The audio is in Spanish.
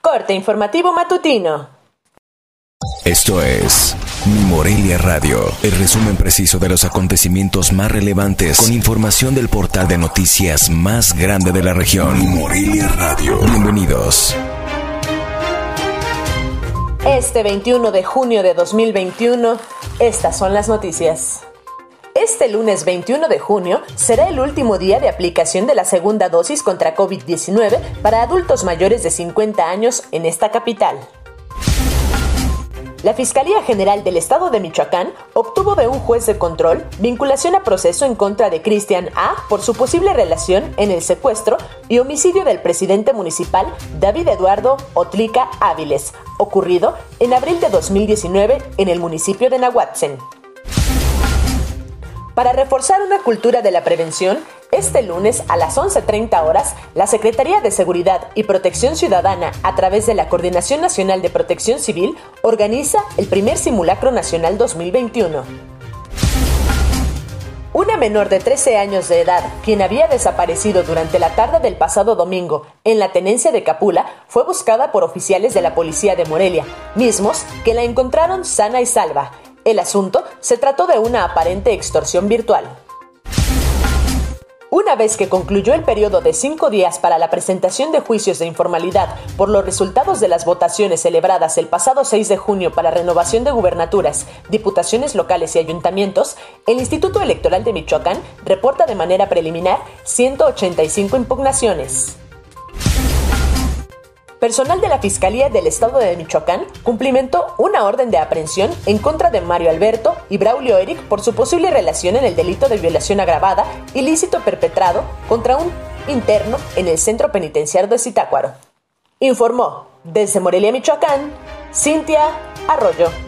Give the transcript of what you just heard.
Corte informativo matutino. Esto es Mi Morelia Radio, el resumen preciso de los acontecimientos más relevantes con información del portal de noticias más grande de la región. Mi Morelia Radio. Bienvenidos. Este 21 de junio de 2021, estas son las noticias. Este lunes 21 de junio será el último día de aplicación de la segunda dosis contra COVID-19 para adultos mayores de 50 años en esta capital. La Fiscalía General del Estado de Michoacán obtuvo de un juez de control vinculación a proceso en contra de Cristian A por su posible relación en el secuestro y homicidio del presidente municipal David Eduardo Otlica Áviles, ocurrido en abril de 2019 en el municipio de Nahuatzen. Para reforzar una cultura de la prevención, este lunes a las 11.30 horas, la Secretaría de Seguridad y Protección Ciudadana, a través de la Coordinación Nacional de Protección Civil, organiza el primer Simulacro Nacional 2021. Una menor de 13 años de edad, quien había desaparecido durante la tarde del pasado domingo en la tenencia de Capula, fue buscada por oficiales de la policía de Morelia, mismos que la encontraron sana y salva el asunto se trató de una aparente extorsión virtual. Una vez que concluyó el periodo de cinco días para la presentación de juicios de informalidad por los resultados de las votaciones celebradas el pasado 6 de junio para renovación de gubernaturas, diputaciones locales y ayuntamientos, el Instituto Electoral de Michoacán reporta de manera preliminar 185 impugnaciones. Personal de la Fiscalía del Estado de Michoacán cumplimentó una orden de aprehensión en contra de Mario Alberto y Braulio Eric por su posible relación en el delito de violación agravada ilícito perpetrado contra un interno en el centro penitenciario de Zitácuaro. Informó desde Morelia, Michoacán, Cintia Arroyo.